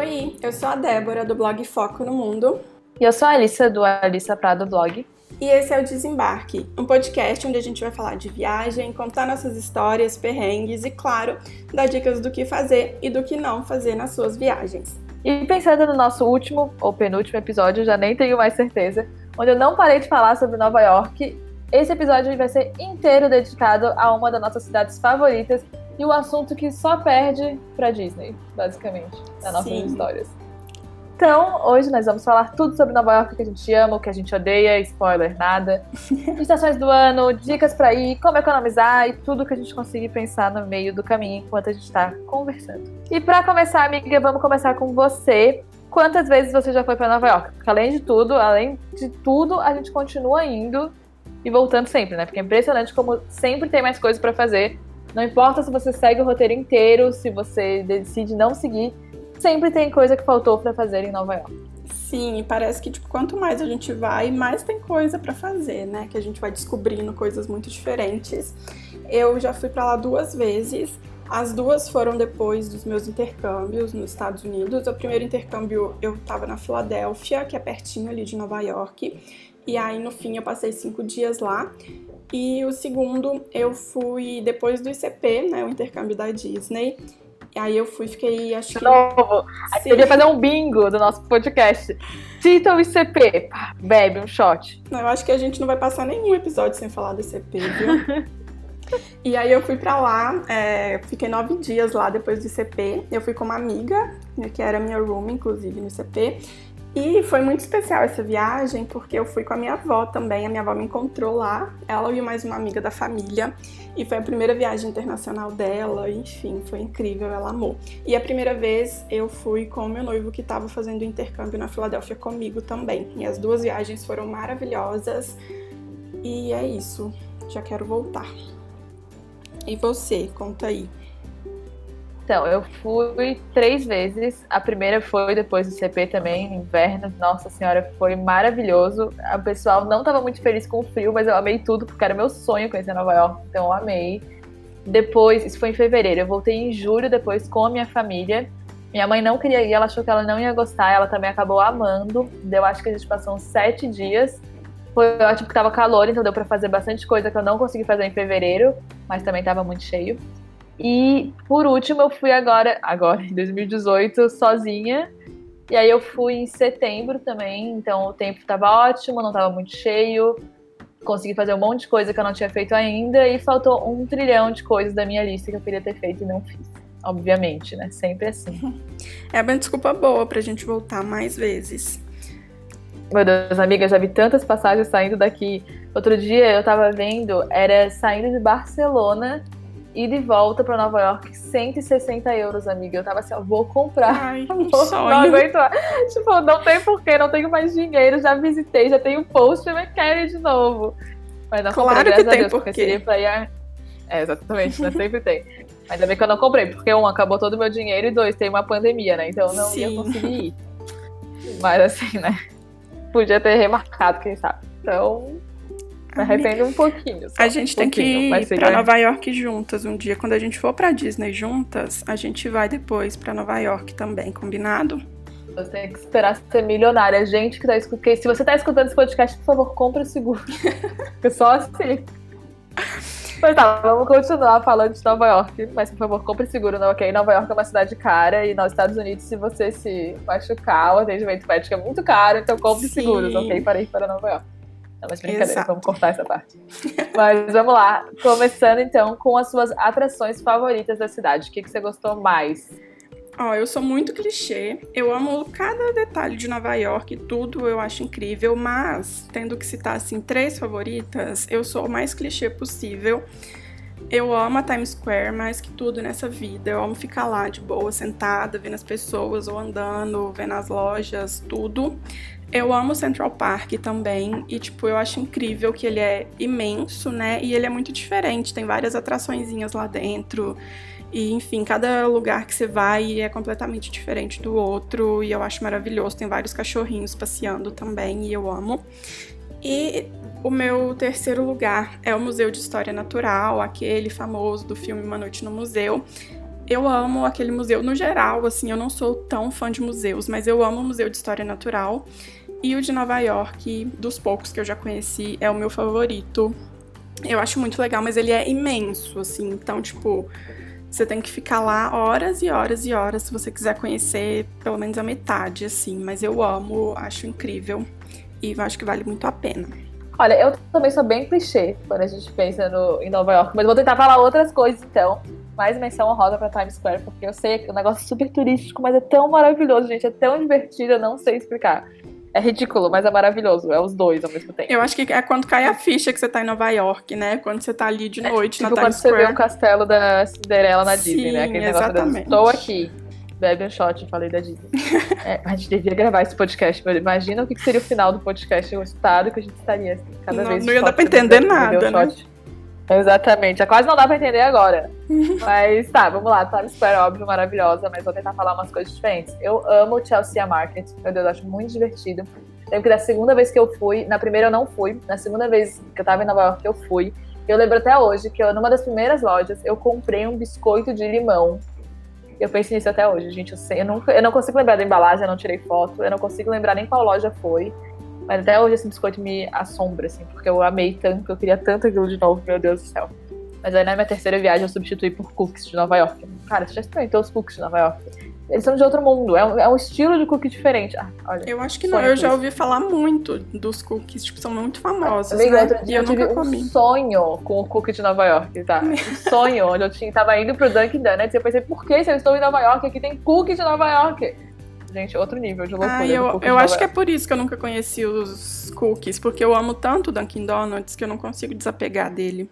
Oi, eu sou a Débora do blog Foco no Mundo. E eu sou a Alissa do Alissa Prado Blog. E esse é o Desembarque, um podcast onde a gente vai falar de viagem, contar nossas histórias, perrengues e, claro, dar dicas do que fazer e do que não fazer nas suas viagens. E pensando no nosso último ou penúltimo episódio, já nem tenho mais certeza, onde eu não parei de falar sobre Nova York, esse episódio vai ser inteiro dedicado a uma das nossas cidades favoritas e o assunto que só perde para Disney, basicamente, nas nossas Sim. histórias. Então, hoje nós vamos falar tudo sobre Nova York que a gente ama, o que a gente odeia, spoiler, nada. Estações do ano, dicas para ir, como economizar e tudo que a gente conseguir pensar no meio do caminho enquanto a gente está conversando. E para começar, amiga, vamos começar com você. Quantas vezes você já foi para Nova York? Porque além de tudo, além de tudo, a gente continua indo e voltando sempre, né? Porque é impressionante como sempre tem mais coisas para fazer não importa se você segue o roteiro inteiro, se você decide não seguir, sempre tem coisa que faltou para fazer em Nova York. Sim, parece que tipo, quanto mais a gente vai, mais tem coisa para fazer, né? Que a gente vai descobrindo coisas muito diferentes. Eu já fui para lá duas vezes. As duas foram depois dos meus intercâmbios nos Estados Unidos. O primeiro intercâmbio eu estava na Filadélfia, que é pertinho ali de Nova York. E aí no fim eu passei cinco dias lá. E o segundo, eu fui depois do ICP, né, o intercâmbio da Disney. E aí eu fui, fiquei, acho que... Novo! Aí podia fazer um bingo do nosso podcast. Cita o ICP, bebe um shot. Não, eu acho que a gente não vai passar nenhum episódio sem falar do ICP, viu? e aí eu fui pra lá, é, fiquei nove dias lá depois do ICP. Eu fui com uma amiga, que era minha room, inclusive, no ICP. E foi muito especial essa viagem porque eu fui com a minha avó também. A minha avó me encontrou lá, ela e mais uma amiga da família. E foi a primeira viagem internacional dela, enfim, foi incrível, ela amou. E a primeira vez eu fui com o meu noivo que estava fazendo intercâmbio na Filadélfia comigo também. E as duas viagens foram maravilhosas. E é isso, já quero voltar. E você, conta aí. Então, eu fui três vezes. A primeira foi depois do CP também, inverno. Nossa senhora, foi maravilhoso. O pessoal não estava muito feliz com o frio, mas eu amei tudo, porque era meu sonho conhecer Nova York, então eu amei. Depois, isso foi em fevereiro, eu voltei em julho depois com a minha família. Minha mãe não queria ir, ela achou que ela não ia gostar, ela também acabou amando. Eu acho que a gente passou uns sete dias. Foi ótimo porque tava calor, então deu para fazer bastante coisa que eu não consegui fazer em fevereiro, mas também tava muito cheio. E por último, eu fui agora, agora em 2018, sozinha. E aí eu fui em setembro também, então o tempo estava ótimo, não estava muito cheio. Consegui fazer um monte de coisa que eu não tinha feito ainda e faltou um trilhão de coisas da minha lista que eu queria ter feito e não fiz. Obviamente, né? Sempre assim. É uma desculpa boa pra gente voltar mais vezes. Meu Deus, amiga, já vi tantas passagens saindo daqui. Outro dia eu tava vendo, era saindo de Barcelona e de volta para Nova York, 160 euros, amiga. Eu tava assim, ó, vou comprar. Ai, vou, sonho. Não aguento. Tipo, não tem porquê, não tenho mais dinheiro, já visitei, já tenho post, eu quero ir de novo. Mas não claro comprei, que tem Deus, porque seria pra ir a... É, exatamente, né? Sempre tem. Ainda bem que eu não comprei, porque um, acabou todo o meu dinheiro e dois, tem uma pandemia, né? Então eu não Sim. ia conseguir ir. Mas assim, né? Podia ter remarcado, quem sabe. Então, arrependo um pouquinho. Só. A gente tem que ir pra Nova York juntas um dia. Quando a gente for pra Disney juntas, a gente vai depois pra Nova York também, combinado? Você tem que esperar ser milionária. Gente que tá escutando. Se você tá escutando esse podcast, por favor, compre o seguro. Porque só assim. Mas tá, vamos continuar falando de Nova York. Mas, por favor, compre seguro, não, ok? Nova York é uma cidade cara e nos Estados Unidos, se você se machucar, o atendimento médico é muito caro, então compre Sim. seguros, ok? Para ir para Nova York. Não, mas brincadeira, Exato. vamos cortar essa parte. mas vamos lá. Começando então com as suas atrações favoritas da cidade. O que, que você gostou mais? Ó, oh, eu sou muito clichê. Eu amo cada detalhe de Nova York, tudo eu acho incrível, mas tendo que citar assim três favoritas, eu sou o mais clichê possível. Eu amo a Times Square mais que tudo nessa vida. Eu amo ficar lá de boa, sentada, vendo as pessoas ou andando, vendo as lojas, tudo. Eu amo Central Park também e tipo, eu acho incrível que ele é imenso, né? E ele é muito diferente, tem várias atraçõezinhas lá dentro. E enfim, cada lugar que você vai é completamente diferente do outro e eu acho maravilhoso. Tem vários cachorrinhos passeando também e eu amo. E o meu terceiro lugar é o Museu de História Natural, aquele famoso do filme Uma Noite no Museu. Eu amo aquele museu no geral, assim, eu não sou tão fã de museus, mas eu amo o Museu de História Natural. E o de Nova York, dos poucos que eu já conheci, é o meu favorito. Eu acho muito legal, mas ele é imenso, assim, então, tipo, você tem que ficar lá horas e horas e horas se você quiser conhecer pelo menos a metade, assim. Mas eu amo, acho incrível e eu acho que vale muito a pena. Olha, eu também sou bem clichê quando a gente pensa no, em Nova York, mas vou tentar falar outras coisas então. Mais menção honrosa pra Times Square, porque eu sei que é um negócio super turístico, mas é tão maravilhoso, gente. É tão divertido, eu não sei explicar. É ridículo, mas é maravilhoso. É os dois ao mesmo tempo. Eu acho que é quando cai a ficha que você tá em Nova York, né? Quando você tá ali de noite é, tipo na Times Square. quando você vê o castelo da Cinderela na Sim, Disney, né? Aquele exatamente. negócio Estou aqui. Bebe um shot, falei da Disney. é, a gente devia gravar esse podcast, mas imagina o que seria o final do podcast, o estado que a gente estaria assim, cada não, vez. Não ia dar pra entender nada, né? Exatamente. Quase não dá pra entender agora. mas tá, vamos lá. Times Square, óbvio, maravilhosa, mas vou tentar falar umas coisas diferentes. Eu amo o Chelsea Market. Meu Deus, acho muito divertido. Lembro que da segunda vez que eu fui, na primeira eu não fui, na segunda vez que eu tava em Nova York eu fui. Eu lembro até hoje que eu, numa das primeiras lojas, eu comprei um biscoito de limão. Eu penso nisso até hoje, gente. Eu, sei, eu, não, eu não consigo lembrar da embalagem, eu não tirei foto, eu não consigo lembrar nem qual loja foi. Mas até hoje esse biscoito me assombra, assim, porque eu amei tanto, eu queria tanto aquilo de novo, meu Deus do céu. Mas aí na minha terceira viagem eu substituí por cookies de Nova York. Cara, você já experimentou os cookies de Nova York? Eles são de outro mundo. É um, é um estilo de cookie diferente. Ah, olha, eu acho que não. Eu já ouvi falar muito dos cookies. Tipo, são muito famosos. Amiga, né? outro dia eu, eu tive um sonho com o cookie de Nova York, tá? Um sonho onde eu tinha, tava indo pro Dunkin' Donuts e eu pensei, por que se eu estou em Nova York? Aqui tem cookie de Nova York. Gente, outro nível de loucura. Ah, eu, eu acho que é por isso que eu nunca conheci os cookies, porque eu amo tanto o Dunkin' Donuts que eu não consigo desapegar dele.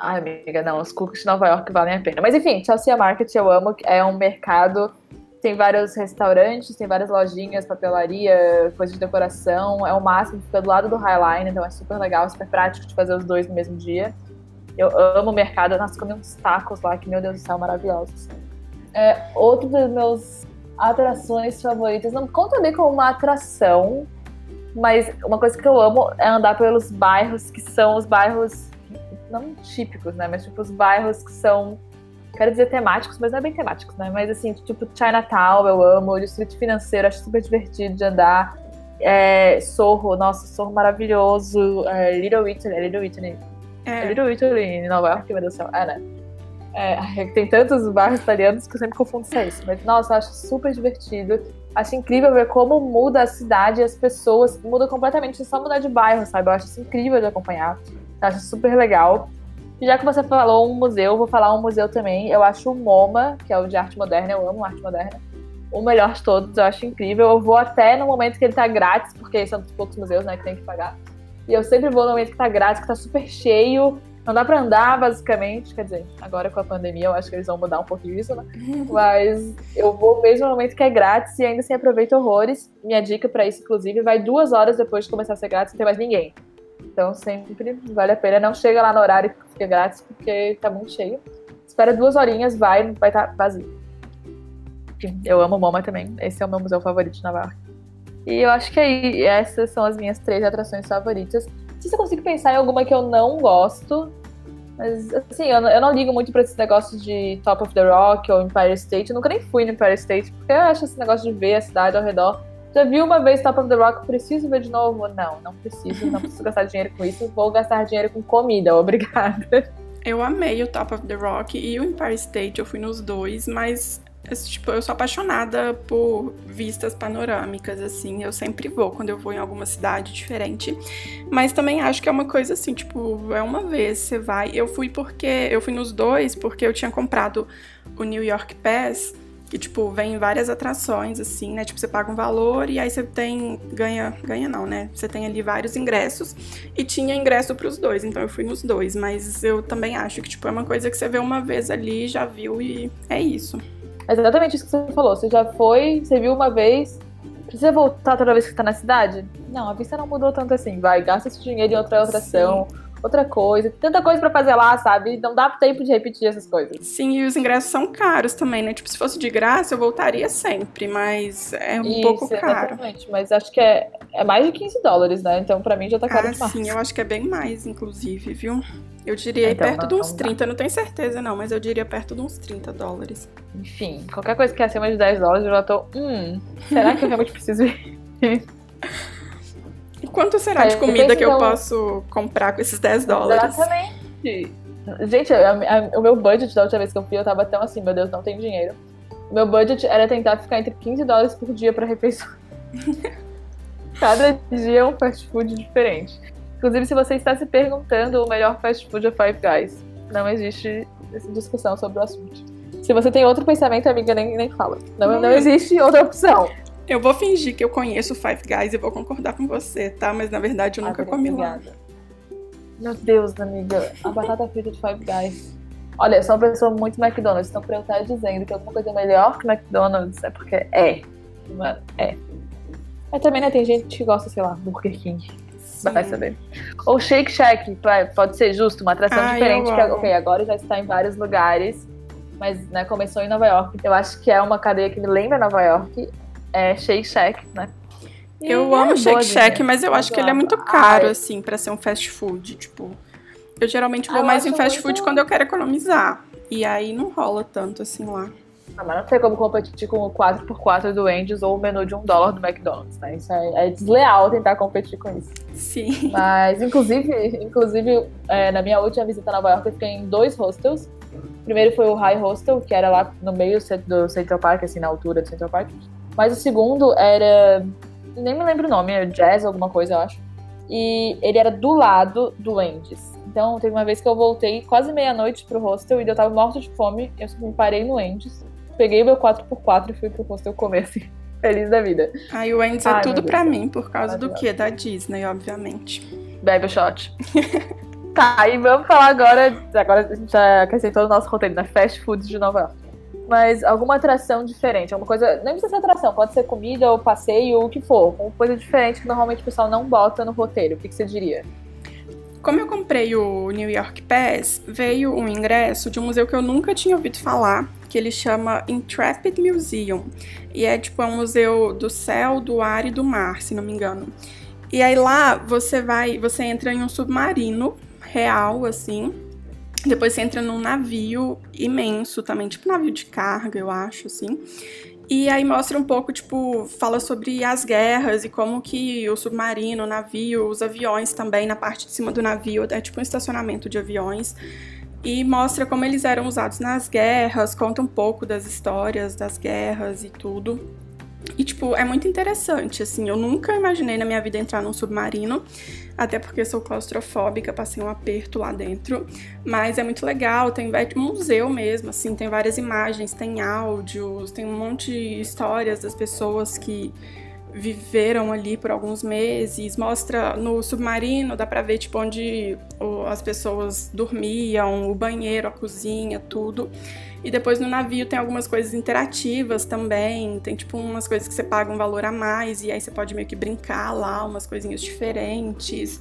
Ai, amiga, não, os cookies de Nova York valem a pena. Mas enfim, Chelsea Market eu amo, é um mercado tem vários restaurantes, tem várias lojinhas, papelaria, coisa de decoração. É o máximo, fica do lado do Highline, então é super legal, super prático de fazer os dois no mesmo dia. Eu amo o mercado, nossa, comi uns tacos lá que, meu Deus do céu, maravilhosos. É, outro dos meus atrações favoritas, não conta bem como uma atração, mas uma coisa que eu amo é andar pelos bairros que são os bairros, não típicos, né, mas tipo os bairros que são quero dizer temáticos, mas não é bem temáticos, né? Mas assim, tipo Chinatown, eu amo, o Distrito Financeiro, acho super divertido de andar. É, Sorro, nossa, Sorro maravilhoso. É, Little Italy, é Little Italy. É. é. Little Italy em Nova York, meu Deus do céu. É, né? É, tem tantos bairros italianos que eu sempre confundo isso isso. Mas, nossa, eu acho super divertido. Acho incrível ver como muda a cidade e as pessoas. Muda completamente, só mudar de bairro, sabe? Eu acho isso incrível de acompanhar. Eu acho super legal. Já que você falou um museu, vou falar um museu também. Eu acho o MoMA, que é o de arte moderna, eu amo arte moderna, o melhor de todos, eu acho incrível. Eu vou até no momento que ele tá grátis, porque são dos poucos museus, né, que tem que pagar. E eu sempre vou no momento que tá grátis, que tá super cheio. Não dá pra andar, basicamente. Quer dizer, agora com a pandemia eu acho que eles vão mudar um pouquinho isso, né? Mas eu vou mesmo no momento que é grátis e ainda assim aproveito horrores. Minha dica para isso, inclusive, vai duas horas depois de começar a ser grátis, não tem mais ninguém. Então sempre vale a pena. Não chega lá no horário que fica grátis, porque tá muito cheio. Espera duas horinhas, vai, vai estar tá vazio. Eu amo MoMA também. Esse é o meu museu favorito de Navarra. E eu acho que aí essas são as minhas três atrações favoritas. Não sei se eu consigo pensar em alguma que eu não gosto. Mas, assim, eu eu não ligo muito pra esse negócio de Top of the Rock ou Empire State. Eu nunca nem fui no Empire State, porque eu acho esse negócio de ver a cidade ao redor já vi uma vez Top of the Rock, preciso ver de novo? Não, não preciso, não preciso gastar dinheiro com isso, vou gastar dinheiro com comida, obrigada. Eu amei o Top of the Rock e o Empire State, eu fui nos dois, mas tipo, eu sou apaixonada por vistas panorâmicas, assim, eu sempre vou quando eu vou em alguma cidade diferente. Mas também acho que é uma coisa assim, tipo, é uma vez você vai. Eu fui porque eu fui nos dois porque eu tinha comprado o New York Pass que, tipo, vem várias atrações, assim, né? Tipo, você paga um valor e aí você tem. Ganha. Ganha não, né? Você tem ali vários ingressos. E tinha ingresso para os dois, então eu fui nos dois. Mas eu também acho que, tipo, é uma coisa que você vê uma vez ali, já viu e é isso. É exatamente isso que você falou. Você já foi, você viu uma vez. Precisa voltar toda vez que você tá na cidade? Não, a vista não mudou tanto assim. Vai, gasta esse dinheiro em outra atração. Sim outra coisa. Tanta coisa para fazer lá, sabe? Não dá tempo de repetir essas coisas. Sim, e os ingressos são caros também, né? Tipo, se fosse de graça, eu voltaria sempre, mas é um Isso, pouco caro. Exatamente, mas acho que é, é mais de 15 dólares, né? Então pra mim já tá caro ah, demais. Sim, eu acho que é bem mais, inclusive, viu? Eu diria então, perto não, de uns 30, não tenho certeza não, mas eu diria perto de uns 30 dólares. Enfim, qualquer coisa que é acima de 10 dólares eu já tô, hum, será que eu realmente preciso ir? E quanto será de comida que eu posso comprar com esses 10 dólares? Exatamente. Gente, a, a, o meu budget da última vez que eu fui, eu tava tão assim, meu Deus, não tenho dinheiro. Meu budget era tentar ficar entre 15 dólares por dia pra refeição. Cada dia é um fast food diferente. Inclusive, se você está se perguntando, o melhor fast food é Five Guys. Não existe essa discussão sobre o assunto. Se você tem outro pensamento, amiga, nem, nem fala. Não, não existe outra opção. Eu vou fingir que eu conheço Five Guys e vou concordar com você, tá? Mas na verdade eu nunca comi lá. Meu Deus, amiga. A batata frita de Five Guys. Olha, eu sou uma pessoa muito McDonald's, então pra eu estar dizendo que alguma coisa é melhor que McDonald's é porque é. É. Mas também, né, tem gente que gosta, sei lá, Burger King. Sim. Vai saber. Ou Shake Shack, pode ser justo, uma atração ah, diferente, que, ok, agora já está em vários lugares, mas né, começou em Nova York. Eu acho que é uma cadeia que me lembra Nova York, é Shake Shack, né? E eu é amo Shake Shack, mas eu acho que ele é muito caro, Ai. assim, para ser um fast food, tipo... Eu geralmente vou ah, mais em fast muito... food quando eu quero economizar. E aí não rola tanto assim lá. Não, mas não tem como competir com o 4x4 do Wendy's ou o menu de um dólar do McDonald's, né? Isso é, é desleal tentar competir com isso. Sim. Mas, inclusive, inclusive é, na minha última visita a Nova York, eu fiquei em dois hostels. O primeiro foi o High Hostel, que era lá no meio do Central Park, assim, na altura do Central Park. Mas o segundo era. Nem me lembro o nome, era Jazz, alguma coisa, eu acho. E ele era do lado do Wendy's. Então, teve uma vez que eu voltei quase meia-noite pro hostel e eu tava morto de fome. Eu me parei no Wendy's, peguei o meu 4x4 e fui pro hostel comer, assim, feliz da vida. Aí o Wendy's é tudo pra mim, por causa do quê? Da Disney, obviamente. Bebe shot. tá, e vamos falar agora. Agora a gente já acrescentou no nosso roteiro, né? Fast Foods de Nova York mas alguma atração diferente, alguma coisa, nem precisa ser atração, pode ser comida ou passeio ou o que for, uma coisa diferente que normalmente o pessoal não bota no roteiro, o que, que você diria? Como eu comprei o New York Pass, veio um ingresso de um museu que eu nunca tinha ouvido falar, que ele chama Intrepid Museum. E é tipo é um museu do céu, do ar e do mar, se não me engano. E aí lá você vai, você entra em um submarino real assim, depois você entra num navio imenso também, tipo navio de carga, eu acho, assim. E aí mostra um pouco, tipo, fala sobre as guerras e como que o submarino, o navio, os aviões também, na parte de cima do navio, é tipo um estacionamento de aviões. E mostra como eles eram usados nas guerras, conta um pouco das histórias das guerras e tudo. E, tipo, é muito interessante, assim. Eu nunca imaginei na minha vida entrar num submarino, até porque sou claustrofóbica, passei um aperto lá dentro. Mas é muito legal, tem um museu mesmo, assim, tem várias imagens, tem áudios, tem um monte de histórias das pessoas que viveram ali por alguns meses. Mostra no submarino, dá pra ver, tipo, onde as pessoas dormiam, o banheiro, a cozinha, tudo. E depois no navio tem algumas coisas interativas também, tem tipo umas coisas que você paga um valor a mais e aí você pode meio que brincar lá, umas coisinhas diferentes.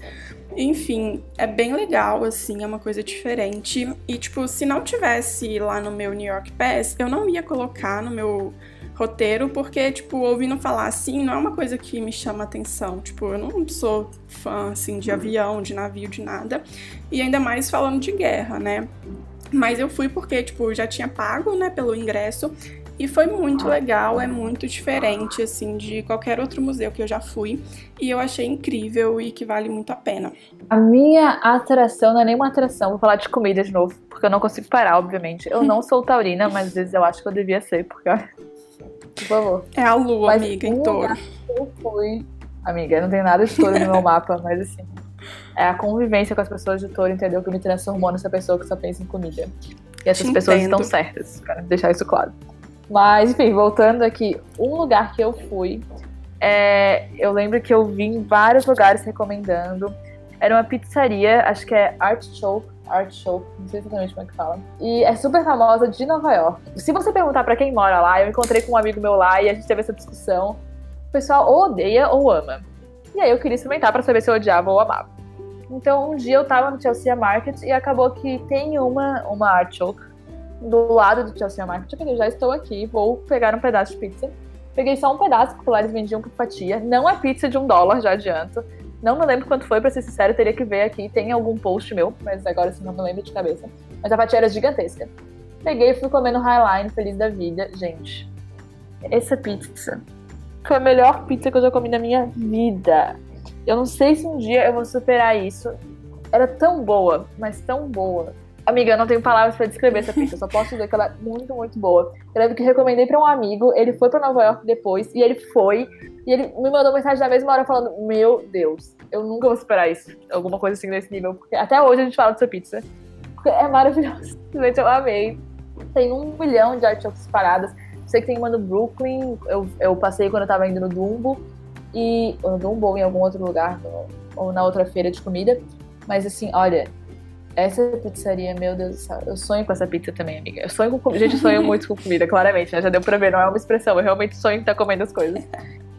Enfim, é bem legal, assim, é uma coisa diferente. E, tipo, se não tivesse lá no meu New York Pass, eu não ia colocar no meu roteiro, porque, tipo, ouvindo falar assim, não é uma coisa que me chama atenção. Tipo, eu não sou fã, assim, de avião, de navio, de nada. E ainda mais falando de guerra, né? Mas eu fui porque, tipo, já tinha pago, né, pelo ingresso. E foi muito legal, é muito diferente, assim, de qualquer outro museu que eu já fui. E eu achei incrível e que vale muito a pena. A minha atração não é nenhuma atração, vou falar de comida de novo, porque eu não consigo parar, obviamente. Eu não sou taurina, mas às vezes eu acho que eu devia ser, porque. Por favor. É a lua, mas amiga, em touro. Eu fui. Amiga, não tem nada de touro no meu mapa, mas assim é a convivência com as pessoas de touro, entendeu? Que me transformou nessa pessoa que só pensa em comida. E essas Te pessoas entendo. estão certas, para deixar isso claro. Mas, enfim, voltando aqui, um lugar que eu fui, é, eu lembro que eu vi em vários lugares recomendando. Era uma pizzaria, acho que é Artichoke, Artichoke, não sei exatamente como é que fala. E é super famosa de Nova York. Se você perguntar para quem mora lá, eu encontrei com um amigo meu lá e a gente teve essa discussão. O pessoal ou odeia ou ama. E aí eu queria experimentar para saber se eu odiava ou amava. Então um dia eu tava no Chelsea Market e acabou que tem uma, uma artichoke do lado do Chelsea Market. Eu já estou aqui, vou pegar um pedaço de pizza. Peguei só um pedaço, porque lá eles vendiam por fatia. Não é pizza de um dólar, já adianto. Não me lembro quanto foi, pra ser sincero, teria que ver aqui. Tem algum post meu, mas agora sim não me lembro de cabeça. Mas a fatia era gigantesca. Peguei e fui comendo Highline, feliz da vida. Gente, essa pizza foi a melhor pizza que eu já comi na minha vida. Eu não sei se um dia eu vou superar isso. Era tão boa, mas tão boa. Amiga, eu não tenho palavras para descrever essa pizza, só posso dizer que ela é muito, muito boa. Eu lembro que recomendei para um amigo, ele foi para Nova York depois, e ele foi, e ele me mandou mensagem na mesma hora falando: Meu Deus, eu nunca vou superar isso. Alguma coisa assim nesse nível, porque até hoje a gente fala dessa pizza. É maravilhosa. Simplesmente eu amei. Tem um milhão de artigos paradas. Sei que tem uma no Brooklyn, eu, eu passei quando eu tava indo no Dumbo, e, ou no Dumbo ou em algum outro lugar, ou na outra feira de comida. Mas assim, olha, essa pizzaria, meu Deus do céu, eu sonho com essa pizza também, amiga. Eu sonho com comida. Gente, eu sonho muito com comida, claramente, né? Já deu pra ver, não é uma expressão. Eu realmente sonho em estar comendo as coisas.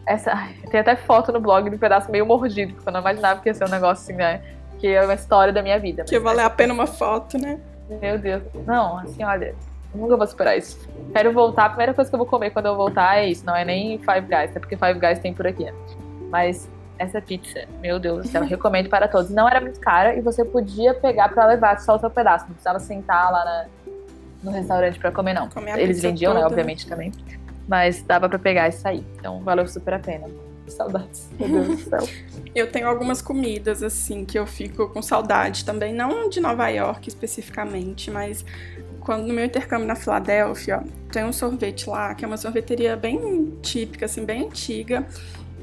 Essa, ai, tem até foto no blog de um pedaço meio mordido, porque eu não imaginava que ia ser um negócio assim, né? Que é uma história da minha vida. Que vale a pena uma foto, né? Meu Deus. Não, assim, olha, nunca vou superar isso. Quero voltar, a primeira coisa que eu vou comer quando eu voltar é isso, não é nem Five Guys, até porque Five Guys tem por aqui, né? Mas essa pizza, meu Deus do céu, recomendo para todos. Não era muito cara e você podia pegar para levar só o seu pedaço, não precisava sentar lá na, no restaurante para comer, não. Comer Eles vendiam, né, toda. né, obviamente também. Mas dava para pegar e sair. Então valeu super a pena. Saudades, meu Deus do céu. Eu tenho algumas comidas, assim, que eu fico com saudade também, não de Nova York especificamente, mas quando no meu intercâmbio na Filadélfia, tem um sorvete lá, que é uma sorveteria bem típica, assim, bem antiga.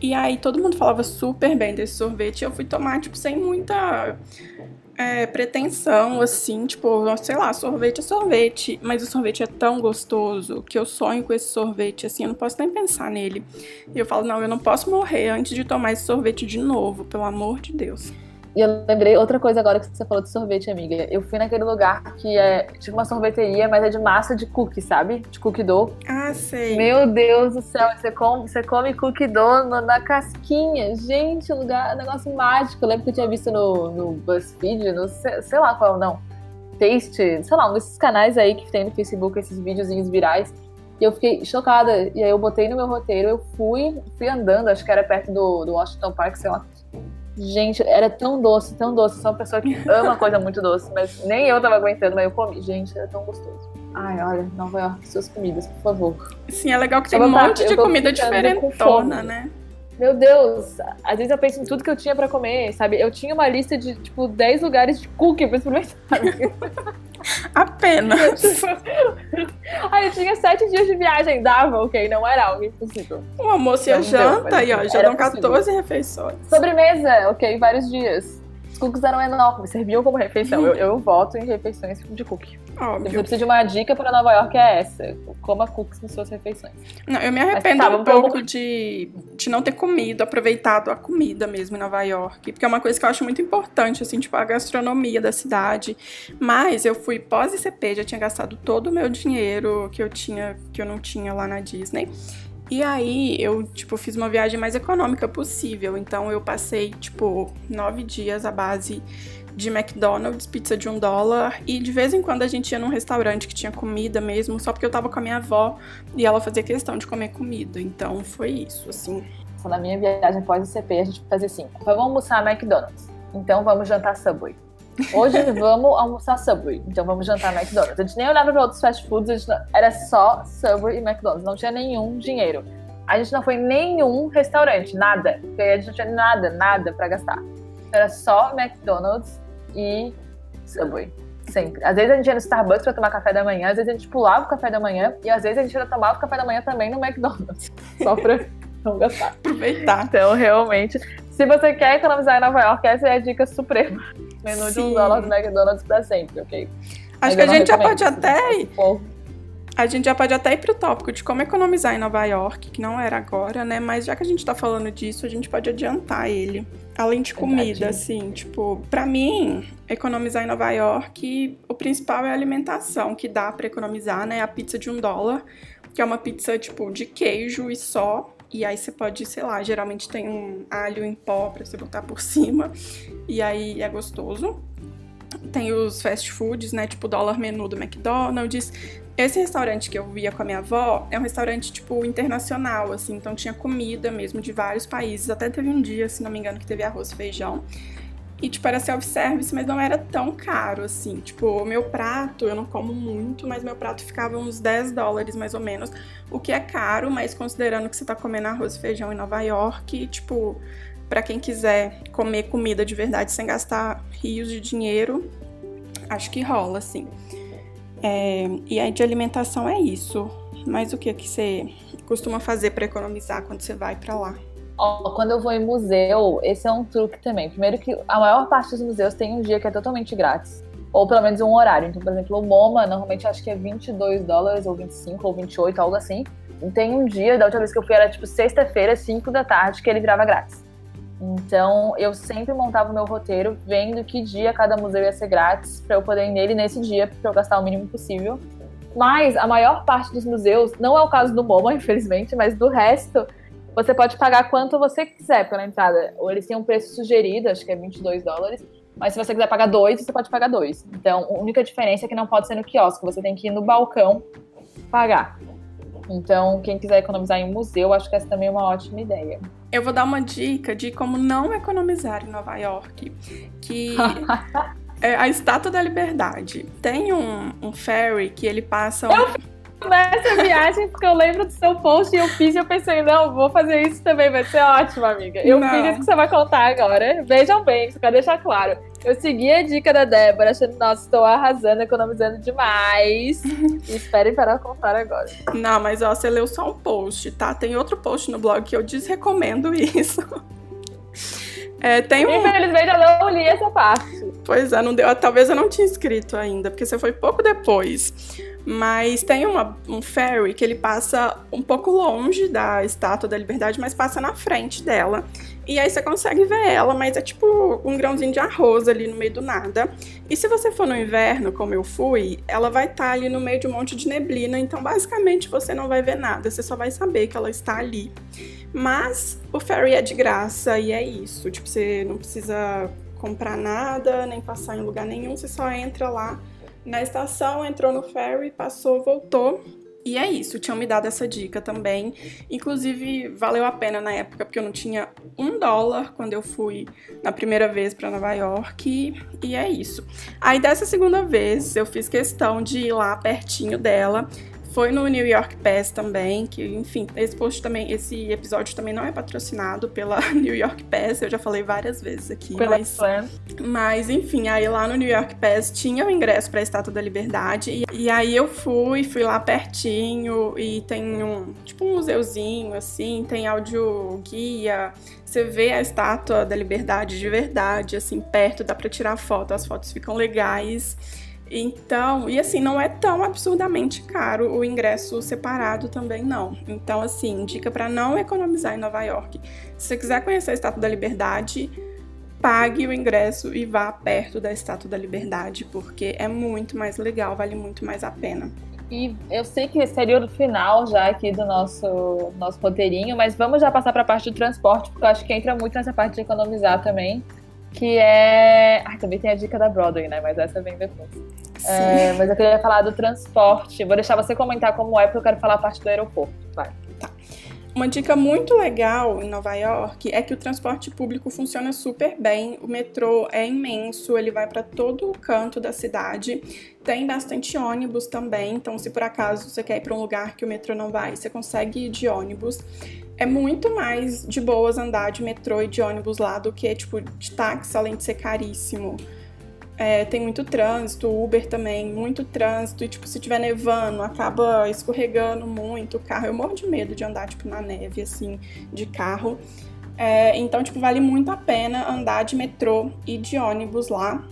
E aí todo mundo falava super bem desse sorvete. Eu fui tomar, tipo, sem muita é, pretensão, assim, tipo, sei lá, sorvete é sorvete. Mas o sorvete é tão gostoso que eu sonho com esse sorvete, assim, eu não posso nem pensar nele. E eu falo, não, eu não posso morrer antes de tomar esse sorvete de novo, pelo amor de Deus. E eu lembrei outra coisa agora que você falou de sorvete, amiga. Eu fui naquele lugar que é tipo uma sorveteria, mas é de massa de cookie, sabe? De cookie dough. Ah, sei. Meu Deus do céu, você come, você come cookie dough no, na casquinha. Gente, lugar, negócio mágico. Eu lembro que eu tinha visto no, no BuzzFeed, no sei, sei lá qual, não. Taste, sei lá, um desses canais aí que tem no Facebook, esses videozinhos virais. E eu fiquei chocada. E aí eu botei no meu roteiro, eu fui, fui andando, acho que era perto do, do Washington Park, sei lá. Gente, era tão doce, tão doce. Sou uma pessoa que ama coisa muito doce, mas nem eu tava aguentando, mas eu comi. Gente, era tão gostoso. Ai, olha, Nova York, suas comidas, por favor. Sim, é legal que tem um monte de comida diferentona, né? Meu Deus, às vezes eu penso em tudo que eu tinha para comer, sabe? Eu tinha uma lista de, tipo, 10 lugares de cookie pra experimentar. Apenas. Aí eu tinha sete dias de viagem, dava, ok, não era algo impossível. O almoço e a janta, aí ó, já dão 14 refeições. Sobremesa, ok, vários dias. Os cookies eram enormes, serviam como refeição. Eu, eu voto em refeições de cookie. Óbvio. Se você precisa de uma dica para Nova York, é essa. Coma cookies nas suas refeições. Não, eu me arrependo Mas, tá, um pouco de, de não ter comido, aproveitado a comida mesmo em Nova York. Porque é uma coisa que eu acho muito importante, assim, tipo, a gastronomia da cidade. Mas eu fui pós-ICP, já tinha gastado todo o meu dinheiro que eu tinha, que eu não tinha lá na Disney. E aí eu, tipo, fiz uma viagem mais econômica possível. Então eu passei, tipo, nove dias à base de McDonald's, pizza de um dólar. E de vez em quando a gente ia num restaurante que tinha comida mesmo, só porque eu tava com a minha avó e ela fazia questão de comer comida. Então foi isso, assim. Na minha viagem pós-ICP, a gente fazia assim: vamos almoçar McDonald's. Então vamos jantar Subway. Hoje vamos almoçar Subway, então vamos jantar McDonald's. A gente nem olhava para outros fast foods, não... era só Subway e McDonald's, não tinha nenhum dinheiro. A gente não foi em nenhum restaurante, nada, porque a gente não tinha nada, nada para gastar. Era só McDonald's e Subway. Sempre. Às vezes a gente ia no Starbucks para tomar café da manhã, às vezes a gente pulava o café da manhã e às vezes a gente ia tomar o café da manhã também no McDonald's. Só pra não gastar. Aproveitar. Então, realmente, se você quer economizar em Nova York, essa é a dica suprema menu Sim. de um dólar do McDonald's pra sempre, ok? Acho que a gente já pode até. A gente já pode até ir pro tópico de como economizar em Nova York, que não era agora, né? Mas já que a gente tá falando disso, a gente pode adiantar ele. Além de comida, assim, tipo, para mim, economizar em Nova York, o principal é a alimentação, que dá para economizar, né? A pizza de um dólar, que é uma pizza, tipo, de queijo e só. E aí você pode, sei lá, geralmente tem um alho em pó pra você botar por cima. E aí é gostoso. tem os fast foods, né? Tipo dólar menu do McDonald's. Esse restaurante que eu via com a minha avó é um restaurante, tipo, internacional, assim. Então tinha comida mesmo de vários países. Até teve um dia, se não me engano, que teve arroz e feijão. E, tipo, era self-service, mas não era tão caro, assim. Tipo, o meu prato, eu não como muito, mas meu prato ficava uns 10 dólares, mais ou menos. O que é caro, mas considerando que você tá comendo arroz e feijão em Nova York, tipo, para quem quiser comer comida de verdade sem gastar rios de dinheiro, acho que rola, assim. É, e aí de alimentação é isso. Mas o que que você costuma fazer para economizar quando você vai para lá? Quando eu vou em museu, esse é um truque também. Primeiro que a maior parte dos museus tem um dia que é totalmente grátis. Ou pelo menos um horário. Então, por exemplo, o MoMA, normalmente acho que é 22 dólares, ou 25, ou 28, algo assim. Tem um dia, da última vez que eu fui, era tipo sexta-feira, 5 da tarde, que ele virava grátis. Então, eu sempre montava o meu roteiro vendo que dia cada museu ia ser grátis para eu poder ir nele nesse dia, para eu gastar o mínimo possível. Mas a maior parte dos museus, não é o caso do MoMA, infelizmente, mas do resto, você pode pagar quanto você quiser pela entrada. Ou eles têm um preço sugerido, acho que é 22 dólares, mas se você quiser pagar dois, você pode pagar dois. Então, a única diferença é que não pode ser no quiosque, você tem que ir no balcão pagar. Então, quem quiser economizar em museu, acho que essa também é uma ótima ideia. Eu vou dar uma dica de como não economizar em Nova York, que é a Estátua da Liberdade. Tem um, um ferry que ele passa... Um... Eu nessa viagem porque eu lembro do seu post e eu fiz e eu pensei, não, vou fazer isso também, vai ser ótimo, amiga. Eu não. fiz isso que você vai contar agora. Vejam bem, só quero deixar claro. Eu segui a dica da Débora, achando, nossa, estou arrasando, economizando demais. e esperem para contar agora. Não, mas ó, você leu só um post, tá? Tem outro post no blog que eu desrecomendo isso. É, tem um... Infelizmente eu não li essa parte. Pois é, não deu. Talvez eu não tinha escrito ainda, porque você foi pouco depois. Mas tem uma, um ferry que ele passa um pouco longe da Estátua da Liberdade, mas passa na frente dela. E aí você consegue ver ela, mas é tipo um grãozinho de arroz ali no meio do nada. E se você for no inverno, como eu fui, ela vai estar tá ali no meio de um monte de neblina, então basicamente você não vai ver nada, você só vai saber que ela está ali. Mas o ferry é de graça e é isso. Tipo, você não precisa comprar nada, nem passar em lugar nenhum, você só entra lá na estação, entrou no ferry, passou, voltou. E é isso, tinham me dado essa dica também. Inclusive, valeu a pena na época, porque eu não tinha um dólar quando eu fui na primeira vez para Nova York. E é isso. Aí, dessa segunda vez, eu fiz questão de ir lá pertinho dela foi no New York Pass também, que, enfim, esse post também, esse episódio também não é patrocinado pela New York Pass, eu já falei várias vezes aqui. Pela mas, mas, enfim, aí lá no New York Pass tinha o ingresso para a Estátua da Liberdade, e, e, aí eu fui, fui lá pertinho, e tem um, tipo um museuzinho, assim, tem áudio guia, você vê a Estátua da Liberdade de verdade, assim, perto, dá para tirar foto, as fotos ficam legais. Então, e assim, não é tão absurdamente caro o ingresso separado também, não. Então, assim, dica para não economizar em Nova York. Se você quiser conhecer a Estátua da Liberdade, pague o ingresso e vá perto da Estátua da Liberdade, porque é muito mais legal, vale muito mais a pena. E eu sei que seria o final já aqui do nosso, nosso roteirinho, mas vamos já passar para a parte do transporte, porque eu acho que entra muito nessa parte de economizar também que é. Ai, também tem a dica da Broadway, né? Mas essa vem depois. É, mas eu queria falar do transporte. Vou deixar você comentar como é, porque eu quero falar a parte do aeroporto. Vai. Tá. Uma dica muito legal em Nova York é que o transporte público funciona super bem. O metrô é imenso, ele vai para todo o canto da cidade. Tem bastante ônibus também, então se por acaso você quer ir para um lugar que o metrô não vai, você consegue ir de ônibus é muito mais de boas andar de metrô e de ônibus lá do que, tipo, de táxi, além de ser caríssimo. É, tem muito trânsito, Uber também, muito trânsito, e, tipo, se tiver nevando, acaba escorregando muito o carro. Eu morro de medo de andar, tipo, na neve, assim, de carro. É, então, tipo, vale muito a pena andar de metrô e de ônibus lá.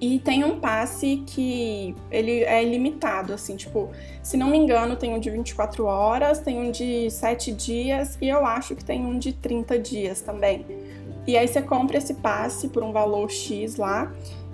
E tem um passe que ele é ilimitado, assim, tipo, se não me engano, tem um de 24 horas, tem um de 7 dias e eu acho que tem um de 30 dias também. E aí você compra esse passe por um valor X lá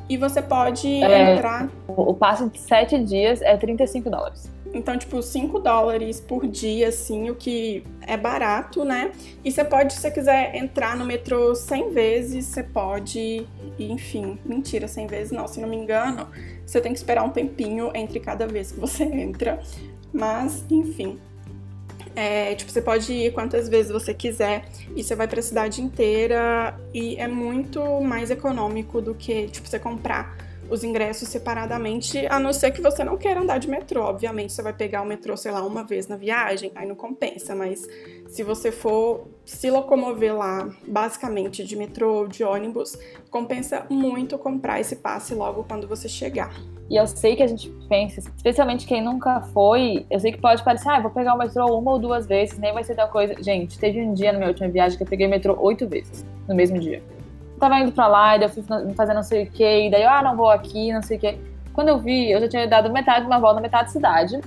e você pode é, entrar. O passe de 7 dias é 35 dólares. Então, tipo, 5 dólares por dia, assim, o que é barato, né? E você pode, se você quiser entrar no metrô 100 vezes, você pode. Enfim, mentira, 100 vezes não, se não me engano, você tem que esperar um tempinho entre cada vez que você entra. Mas, enfim. É, tipo, você pode ir quantas vezes você quiser e você vai para a cidade inteira e é muito mais econômico do que, tipo, você comprar os ingressos separadamente, a não ser que você não queira andar de metrô. Obviamente, você vai pegar o metrô, sei lá, uma vez na viagem, aí não compensa, mas se você for se locomover lá, basicamente de metrô ou de ônibus, compensa muito comprar esse passe logo quando você chegar. E eu sei que a gente pensa, especialmente quem nunca foi, eu sei que pode parecer, ah, vou pegar o metrô uma ou duas vezes, nem vai ser tal coisa. Gente, teve um dia na minha última viagem que eu peguei o metrô oito vezes no mesmo dia tava indo pra lá, e daí eu fui fazer não sei o que, e daí eu, ah, não vou aqui, não sei o que. Quando eu vi, eu já tinha dado metade de uma volta metade da cidade.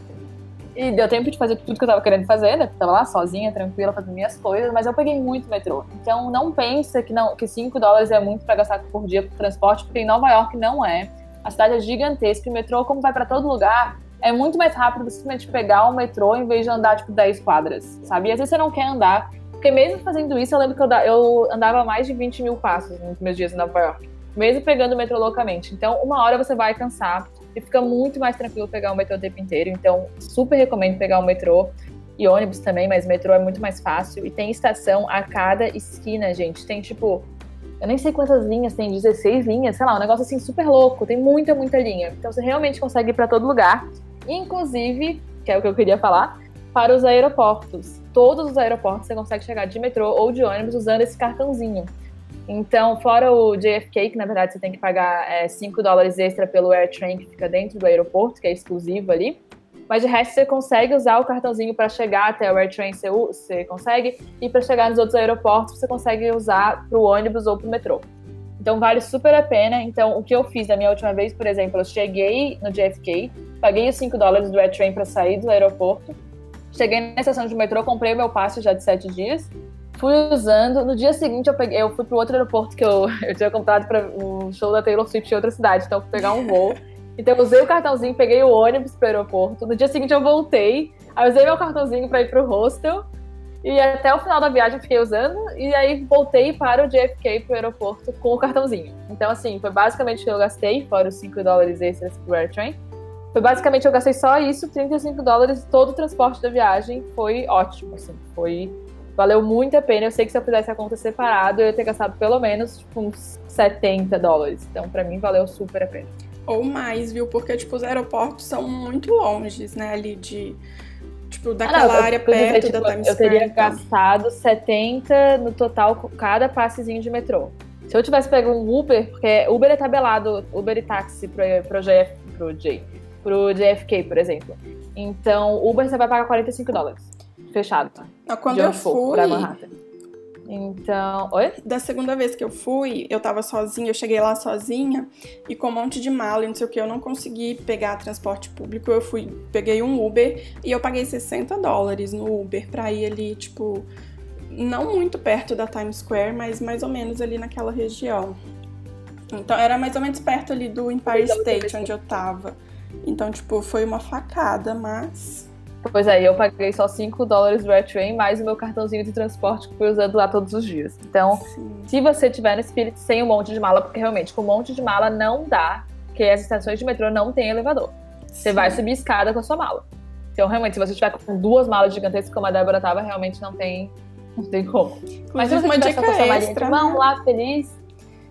E deu tempo de fazer tudo que eu tava querendo fazer, né? Tava lá sozinha, tranquila, fazendo minhas coisas, mas eu peguei muito metrô. Então não pensa que não que 5 dólares é muito para gastar por dia por transporte, porque em Nova York não é. A cidade é gigantesca, e o metrô, como vai para todo lugar, é muito mais rápido você simplesmente pegar o metrô em vez de andar, tipo, 10 quadras, sabe? E às vezes você não quer andar, porque mesmo fazendo isso, eu lembro que eu, andava mais de 20 mil passos nos meus dias em Nova York. Mesmo pegando o metrô loucamente. Então, uma hora você vai cansar e fica muito mais tranquilo pegar o metrô o tempo inteiro. Então, super recomendo pegar o metrô e ônibus também, mas metrô é muito mais fácil. E tem estação a cada esquina, gente. Tem tipo, eu nem sei quantas linhas, tem 16 linhas, sei lá, um negócio assim super louco. Tem muita, muita linha. Então você realmente consegue ir para todo lugar. Inclusive, que é o que eu queria falar, para os aeroportos todos os aeroportos você consegue chegar de metrô ou de ônibus usando esse cartãozinho. Então, fora o JFK, que na verdade você tem que pagar é, 5 dólares extra pelo AirTrain que fica dentro do aeroporto, que é exclusivo ali. Mas de resto você consegue usar o cartãozinho para chegar até o AirTrain, você, você consegue, e para chegar nos outros aeroportos você consegue usar para o ônibus ou para o metrô. Então vale super a pena. Então, o que eu fiz da minha última vez, por exemplo, eu cheguei no JFK, paguei os 5 dólares do AirTrain para sair do aeroporto, Cheguei na estação de metrô, comprei o meu passe já de sete dias. Fui usando. No dia seguinte, eu, peguei, eu fui pro outro aeroporto que eu, eu tinha comprado para o um show da Taylor Swift em outra cidade. Então, fui pegar um voo. Então, eu usei o cartãozinho, peguei o ônibus pro aeroporto. No dia seguinte, eu voltei. Aí, usei meu cartãozinho para ir pro hostel. E até o final da viagem fiquei usando. E aí, voltei para o JFK pro aeroporto com o cartãozinho. Então, assim, foi basicamente o que eu gastei, fora os 5 dólares extras pro AirTrain. Foi basicamente, eu gastei só isso, 35 dólares, todo o transporte da viagem foi ótimo, assim, foi... Valeu muito a pena. Eu sei que se eu fizesse a conta separado, eu ia ter gastado pelo menos tipo, uns 70 dólares. Então, para mim, valeu super a pena. Ou mais, viu? Porque, tipo, os aeroportos são muito longes, né? Ali de. Tipo, daquela ah, não, área perto dizer, tipo, da Times Eu teria então. gastado 70 no total cada passezinho de metrô. Se eu tivesse pego um Uber, porque Uber é tabelado, Uber e táxi pro, pro, GF, pro J, pro JFK, por exemplo. Então, Uber você vai pagar 45 dólares. Fechado. Tá? Quando eu fui. Então. Oi? Da segunda vez que eu fui, eu tava sozinha, eu cheguei lá sozinha e com um monte de mala e não sei o que, eu não consegui pegar transporte público. Eu fui, peguei um Uber e eu paguei 60 dólares no Uber pra ir ali, tipo, não muito perto da Times Square, mas mais ou menos ali naquela região. Então era mais ou menos perto ali do Empire State, onde eu tava. Então, tipo, foi uma facada, mas. Pois é, eu paguei só 5 dólares do AirTrain, mais o meu cartãozinho de transporte que fui usando lá todos os dias. Então, Sim. se você tiver no Spirit sem um monte de mala, porque realmente com um monte de mala não dá, porque as estações de metrô não tem elevador. Você vai subir escada com a sua mala. Então, realmente, se você tiver com duas malas gigantescas, como a Débora tava, realmente não tem, não tem como. Mas se você uma dica extra, vamos né? lá, feliz.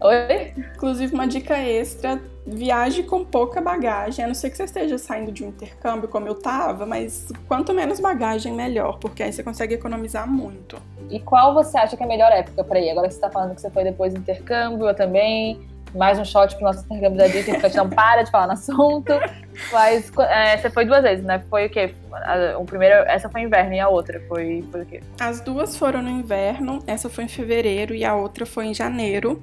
Oi? Inclusive, uma dica extra viaje com pouca bagagem, a não ser que você esteja saindo de um intercâmbio como eu tava, mas quanto menos bagagem, melhor, porque aí você consegue economizar muito. E qual você acha que é a melhor época para ir? Agora que você tá falando que você foi depois do intercâmbio, eu também. Mais um shot pro nosso intercâmbio da Disney, porque a gente não para de falar no assunto. Mas é, você foi duas vezes, né? Foi o quê? O primeiro, essa foi inverno e a outra foi, foi o quê? As duas foram no inverno, essa foi em fevereiro e a outra foi em janeiro.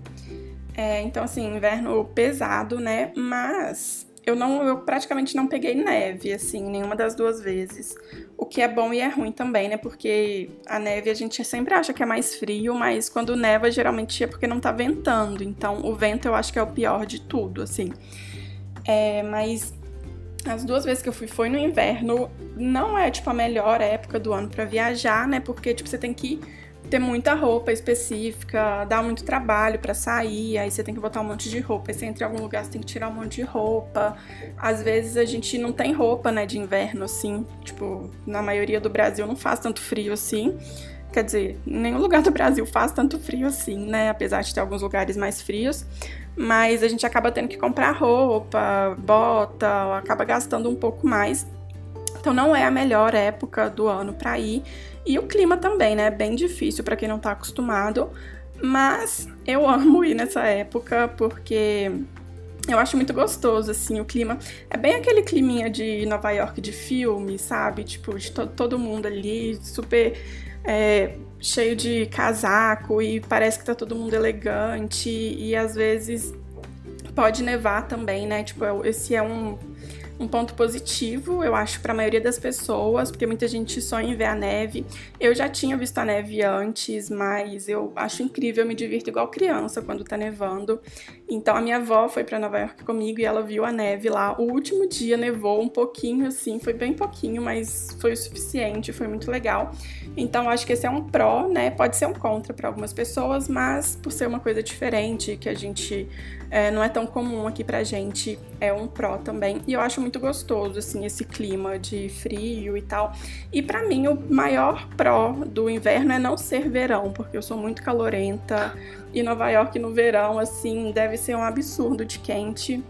É, então, assim, inverno pesado, né? Mas eu não, eu praticamente não peguei neve, assim, nenhuma das duas vezes. O que é bom e é ruim também, né? Porque a neve a gente sempre acha que é mais frio, mas quando neva geralmente é porque não tá ventando. Então, o vento eu acho que é o pior de tudo, assim. É, mas As duas vezes que eu fui foi no inverno. Não é, tipo, a melhor época do ano para viajar, né? Porque, tipo, você tem que ter muita roupa específica, dá muito trabalho para sair, aí você tem que botar um monte de roupa. Aí você entra em algum lugar, você tem que tirar um monte de roupa. Às vezes a gente não tem roupa, né, de inverno, assim. Tipo, na maioria do Brasil não faz tanto frio assim. Quer dizer, nenhum lugar do Brasil faz tanto frio assim, né? Apesar de ter alguns lugares mais frios. Mas a gente acaba tendo que comprar roupa, bota, acaba gastando um pouco mais. Então não é a melhor época do ano para ir. E o clima também, né? É bem difícil para quem não tá acostumado. Mas eu amo ir nessa época porque eu acho muito gostoso, assim, o clima. É bem aquele climinha de Nova York de filme, sabe? Tipo, de to todo mundo ali, super é, cheio de casaco e parece que tá todo mundo elegante. E às vezes pode nevar também, né? Tipo, é esse é um um ponto positivo, eu acho, para a maioria das pessoas, porque muita gente sonha em ver a neve. Eu já tinha visto a neve antes, mas eu acho incrível, eu me divirto igual criança quando tá nevando. Então a minha avó foi para Nova York comigo e ela viu a neve lá. O último dia nevou um pouquinho assim, foi bem pouquinho, mas foi o suficiente, foi muito legal. Então acho que esse é um pró, né? Pode ser um contra para algumas pessoas, mas por ser uma coisa diferente que a gente é, não é tão comum aqui pra gente, é um pró também. E eu acho muito gostoso, assim, esse clima de frio e tal. E para mim, o maior pró do inverno é não ser verão, porque eu sou muito calorenta. E Nova York no verão, assim, deve ser um absurdo de quente.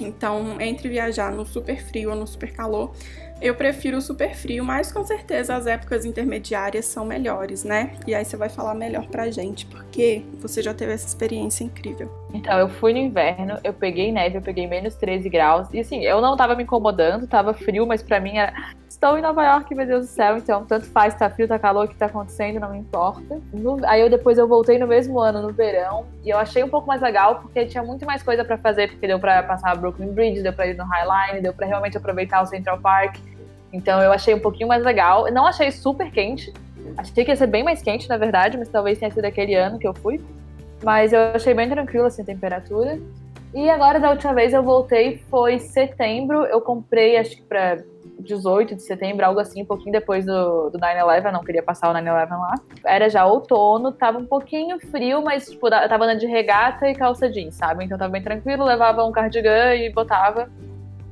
Então, entre viajar no super frio ou no super calor, eu prefiro o super frio, mas com certeza as épocas intermediárias são melhores, né? E aí você vai falar melhor pra gente, porque você já teve essa experiência incrível. Então, eu fui no inverno, eu peguei neve, eu peguei menos 13 graus. E assim, eu não tava me incomodando, tava frio, mas pra mim era. Estou em Nova York, meu Deus do céu, então tanto faz, tá frio, tá calor, o que tá acontecendo, não me importa. No... Aí eu depois eu voltei no mesmo ano, no verão, e eu achei um pouco mais legal, porque tinha muito mais coisa para fazer, porque deu pra passar a Brooklyn Bridge, deu pra ir no High Line, deu pra realmente aproveitar o Central Park. Então eu achei um pouquinho mais legal. Não achei super quente. Achei que ia ser bem mais quente, na verdade, mas talvez tenha sido aquele ano que eu fui. Mas eu achei bem tranquilo assim a temperatura. E agora da última vez eu voltei foi setembro. Eu comprei acho que para 18 de setembro, algo assim, um pouquinho depois do, do 9-11, não queria passar o 9-11 lá. Era já outono, tava um pouquinho frio, mas tipo, eu tava andando de regata e calça jeans, sabe? Então tava bem tranquilo, levava um cardigan e botava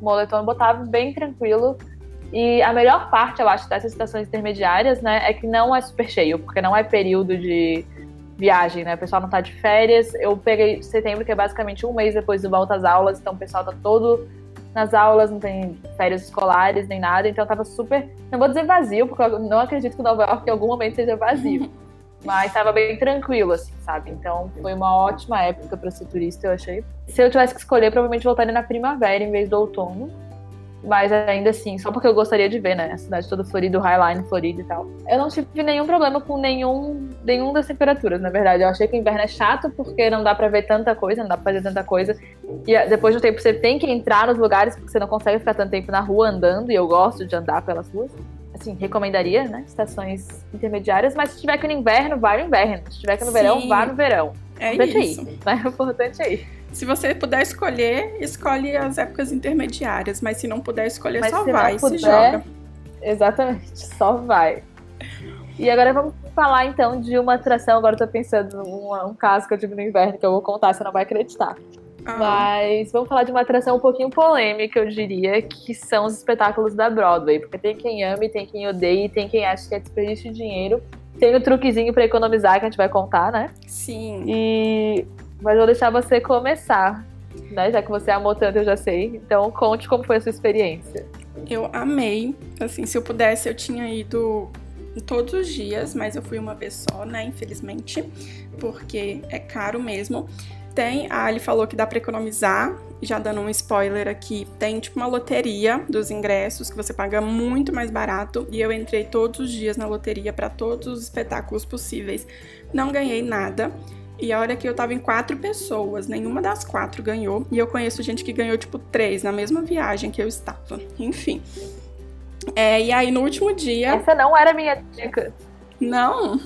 moletom, botava bem tranquilo. E a melhor parte, eu acho, dessas estações intermediárias, né, é que não é super cheio, porque não é período de viagem, né? O pessoal não tá de férias. Eu peguei setembro, que é basicamente um mês depois do volta às aulas, então o pessoal tá todo nas aulas, não tem férias escolares nem nada, então tava super. Não vou dizer vazio, porque eu não acredito que Nova York em algum momento seja vazio. Mas tava bem tranquilo, assim, sabe? Então foi uma ótima época para ser turista, eu achei. Se eu tivesse que escolher, provavelmente voltaria na primavera em vez do outono. Mas ainda assim, só porque eu gostaria de ver, né? A cidade toda florida, o Highline florido e tal. Eu não tive nenhum problema com nenhum, nenhum das temperaturas, na verdade. Eu achei que o inverno é chato porque não dá pra ver tanta coisa, não dá pra fazer tanta coisa. E ah, depois do tempo você tem que entrar nos lugares porque você não consegue ficar tanto tempo na rua andando. E eu gosto de andar pelas ruas. Assim, recomendaria, né? Estações intermediárias. Mas se tiver que no inverno, vai no inverno. Se tiver que no Sim. verão, vá no verão. É importante isso. Aí? O importante é ir. Se você puder escolher, escolhe as épocas intermediárias, mas se não puder escolher, mas só vai, puder, se joga. Exatamente, só vai. E agora vamos falar então de uma atração. Agora eu tô pensando num um caso que eu tive no inverno que eu vou contar, você não vai acreditar. Ah. Mas vamos falar de uma atração um pouquinho polêmica, eu diria, que são os espetáculos da Broadway. Porque tem quem ame, tem quem odeie, tem quem acha que é desperdício de dinheiro. Tem o truquezinho para economizar que a gente vai contar, né? Sim. E mas vou deixar você começar, né? Já que você amou tanto, eu já sei. Então, conte como foi a sua experiência. Eu amei. Assim, se eu pudesse, eu tinha ido todos os dias, mas eu fui uma vez só, né? Infelizmente, porque é caro mesmo. Tem, a Ali falou que dá para economizar, já dando um spoiler aqui, tem tipo uma loteria dos ingressos que você paga muito mais barato e eu entrei todos os dias na loteria para todos os espetáculos possíveis. Não ganhei nada. E a hora que eu tava em quatro pessoas, nenhuma das quatro ganhou. E eu conheço gente que ganhou, tipo, três na mesma viagem que eu estava. Enfim. É, e aí, no último dia. Essa não era a minha dica. Não?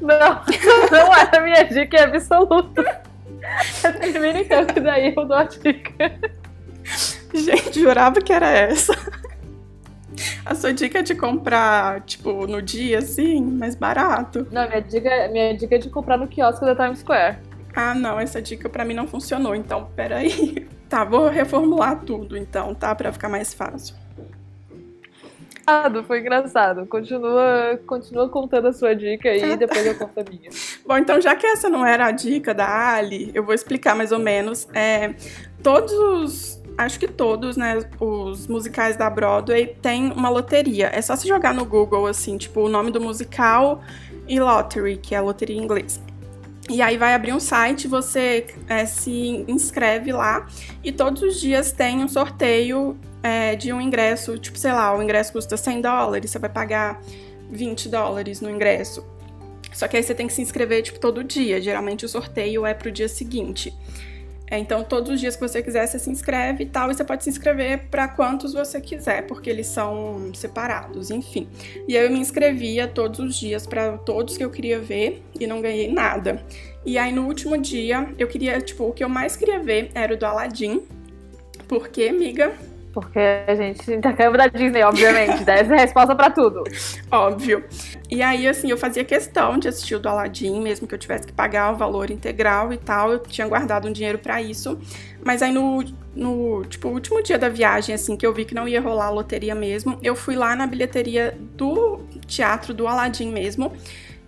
Não, não era a minha dica absoluta. Termina então, que daí eu dou a dica. Gente, jurava que era essa. A sua dica é de comprar, tipo, no dia, assim, mais barato? Não, minha dica, minha dica é de comprar no quiosque da Times Square. Ah, não, essa dica para mim não funcionou, então peraí. Tá, vou reformular tudo então, tá? Pra ficar mais fácil. Foi engraçado. Continua, continua contando a sua dica aí e depois eu conto a minha. Bom, então já que essa não era a dica da Ali, eu vou explicar mais ou menos. É, todos os acho que todos, né, os musicais da Broadway têm uma loteria. É só se jogar no Google, assim, tipo, o nome do musical e lottery, que é a loteria em inglês. E aí vai abrir um site, você é, se inscreve lá e todos os dias tem um sorteio é, de um ingresso, tipo, sei lá, o ingresso custa 100 dólares, você vai pagar 20 dólares no ingresso. Só que aí você tem que se inscrever, tipo, todo dia. Geralmente o sorteio é pro dia seguinte. É, então, todos os dias que você quiser, você se inscreve e tal, e você pode se inscrever para quantos você quiser, porque eles são separados, enfim. E aí eu me inscrevia todos os dias para todos que eu queria ver e não ganhei nada. E aí no último dia, eu queria, tipo, o que eu mais queria ver era o do Aladdin. Porque, amiga, porque a gente intercâmbio da Disney, obviamente. Essa é resposta para tudo. Óbvio. E aí, assim, eu fazia questão de assistir o do Aladdin, mesmo que eu tivesse que pagar o valor integral e tal. Eu tinha guardado um dinheiro para isso. Mas aí no, no, tipo, último dia da viagem, assim, que eu vi que não ia rolar a loteria mesmo, eu fui lá na bilheteria do teatro do Aladdin mesmo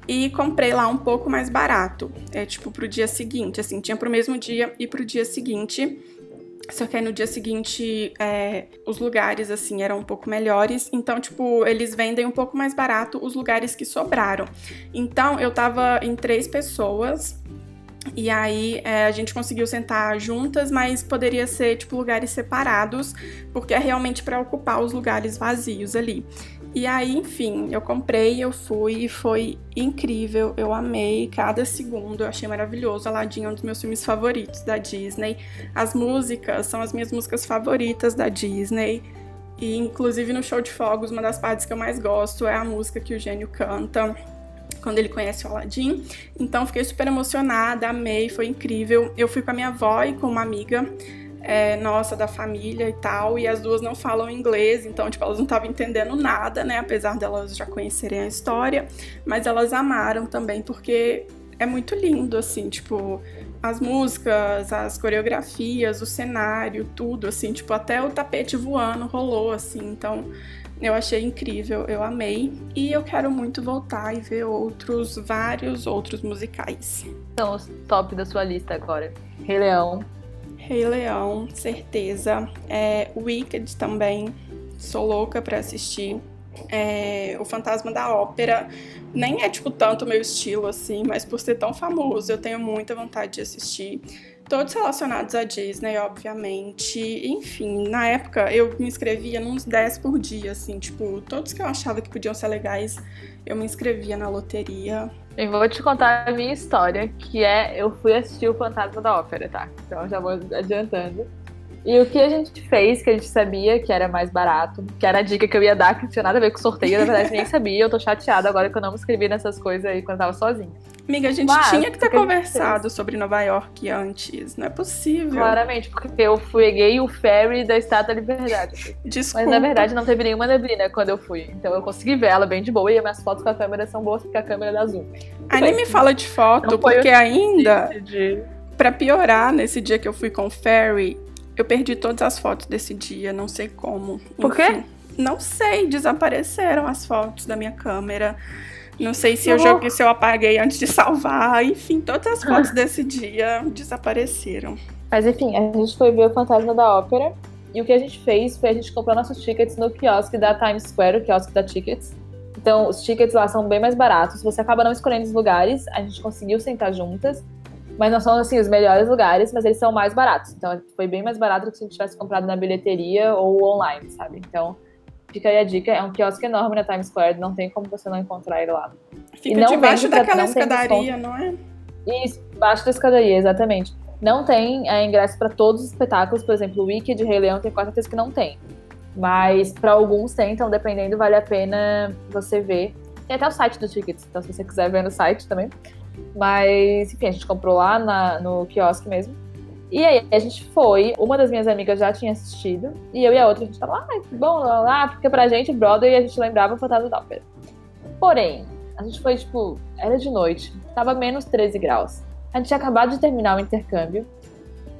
e comprei lá um pouco mais barato. É tipo pro dia seguinte, assim, tinha pro mesmo dia e pro dia seguinte. Só que aí no dia seguinte é, os lugares assim eram um pouco melhores. Então, tipo, eles vendem um pouco mais barato os lugares que sobraram. Então eu tava em três pessoas. E aí é, a gente conseguiu sentar juntas, mas poderia ser tipo lugares separados, porque é realmente para ocupar os lugares vazios ali. E aí, enfim, eu comprei, eu fui e foi incrível. Eu amei cada segundo, eu achei maravilhoso. Aladdin é um dos meus filmes favoritos da Disney. As músicas são as minhas músicas favoritas da Disney. E inclusive no show de fogos, uma das partes que eu mais gosto é a música que o gênio canta quando ele conhece o Aladdin. Então fiquei super emocionada, amei, foi incrível. Eu fui com a minha avó e com uma amiga é, nossa da família e tal, e as duas não falam inglês, então, tipo, elas não estavam entendendo nada, né? Apesar delas já conhecerem a história, mas elas amaram também, porque é muito lindo, assim, tipo, as músicas, as coreografias, o cenário, tudo, assim, tipo, até o tapete voando rolou, assim, então. Eu achei incrível, eu amei e eu quero muito voltar e ver outros, vários outros musicais. São os top da sua lista agora. Rei Leão, Rei Leão, certeza. É, Wicked também, sou louca para assistir. É, o Fantasma da Ópera nem é tipo tanto meu estilo assim, mas por ser tão famoso eu tenho muita vontade de assistir. Todos relacionados à Disney, obviamente. Enfim, na época eu me inscrevia nos 10 por dia, assim, tipo, todos que eu achava que podiam ser legais, eu me inscrevia na loteria. Eu vou te contar a minha história, que é eu fui assistir o Fantasma da Ópera, tá? Então já vou adiantando. E o que a gente fez, que a gente sabia que era mais barato, que era a dica que eu ia dar, que não tinha nada a ver com sorteio, na verdade nem sabia, eu tô chateada agora que eu não me inscrevi nessas coisas aí quando eu tava sozinha. Amiga, a gente Mas, tinha que ter conversado sobre Nova York antes, não é possível. Claramente, porque eu peguei o ferry da Estátua da Liberdade. Desculpa. Mas na verdade não teve nenhuma neblina quando eu fui, então eu consegui ver ela bem de boa e as minhas fotos com a câmera são boas porque a câmera é da Zoom. Aí nem me fala de foto, porque ainda, de... pra piorar, nesse dia que eu fui com o ferry, eu perdi todas as fotos desse dia, não sei como. Por quê? Não sei, desapareceram as fotos da minha câmera. Não sei se eu joguei, se eu apaguei antes de salvar. Enfim, todas as fotos desse dia desapareceram. Mas enfim, a gente foi ver o Fantasma da Ópera. E o que a gente fez foi a gente comprou nossos tickets no quiosque da Times Square, o quiosque da Tickets. Então, os tickets lá são bem mais baratos. Você acaba não escolhendo os lugares, a gente conseguiu sentar juntas. Mas não são, assim, os melhores lugares, mas eles são mais baratos. Então, foi bem mais barato do que se a gente tivesse comprado na bilheteria ou online, sabe? Então, fica aí a dica. É um quiosque enorme na Times Square, não tem como você não encontrar ele lá. Fica e não debaixo daquela escadaria, não é? Isso, debaixo da escadaria, exatamente. Não tem é, ingresso para todos os espetáculos, por exemplo, o Wiki de Rei Leão tem quase certeza que não tem. Mas para alguns tem, então dependendo, vale a pena você ver. Tem até o site dos tickets, então se você quiser ver no site também. Mas, enfim, a gente comprou lá na, no quiosque mesmo. E aí a gente foi, uma das minhas amigas já tinha assistido, e eu e a outra a gente tava, ah, bom, lá, lá, porque pra gente, Broadway, a gente lembrava o Fantasma da Ópera. Porém, a gente foi, tipo, era de noite, tava menos 13 graus. A gente tinha acabado de terminar o intercâmbio,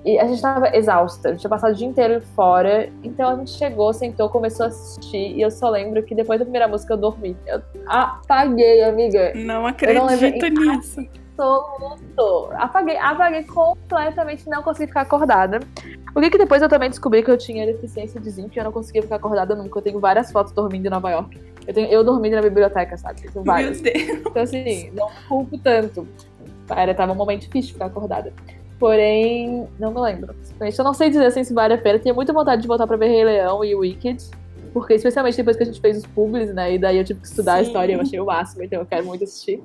e a gente tava exausta, a gente tinha passado o dia inteiro fora, então a gente chegou, sentou, começou a assistir, e eu só lembro que depois da primeira música eu dormi. Eu apaguei, amiga. Não acredito não nisso. Absoluto. Apaguei, apaguei completamente, não consegui ficar acordada. O que que depois eu também descobri que eu tinha deficiência de zinco e eu não conseguia ficar acordada nunca. Eu tenho várias fotos dormindo em Nova York. Eu, tenho, eu dormindo na biblioteca, sabe? Eu tenho várias. Meu Deus. Então, assim, não culpo tanto. Era, tava um momento difícil de ficar acordada. Porém, não me lembro. Eu não sei dizer assim, se vale a pena. Tinha muita vontade de voltar pra ver Rei Leão e Wicked. Porque, especialmente depois que a gente fez os publis, né? E daí eu tive que estudar Sim. a história, eu achei o máximo, então eu quero muito assistir.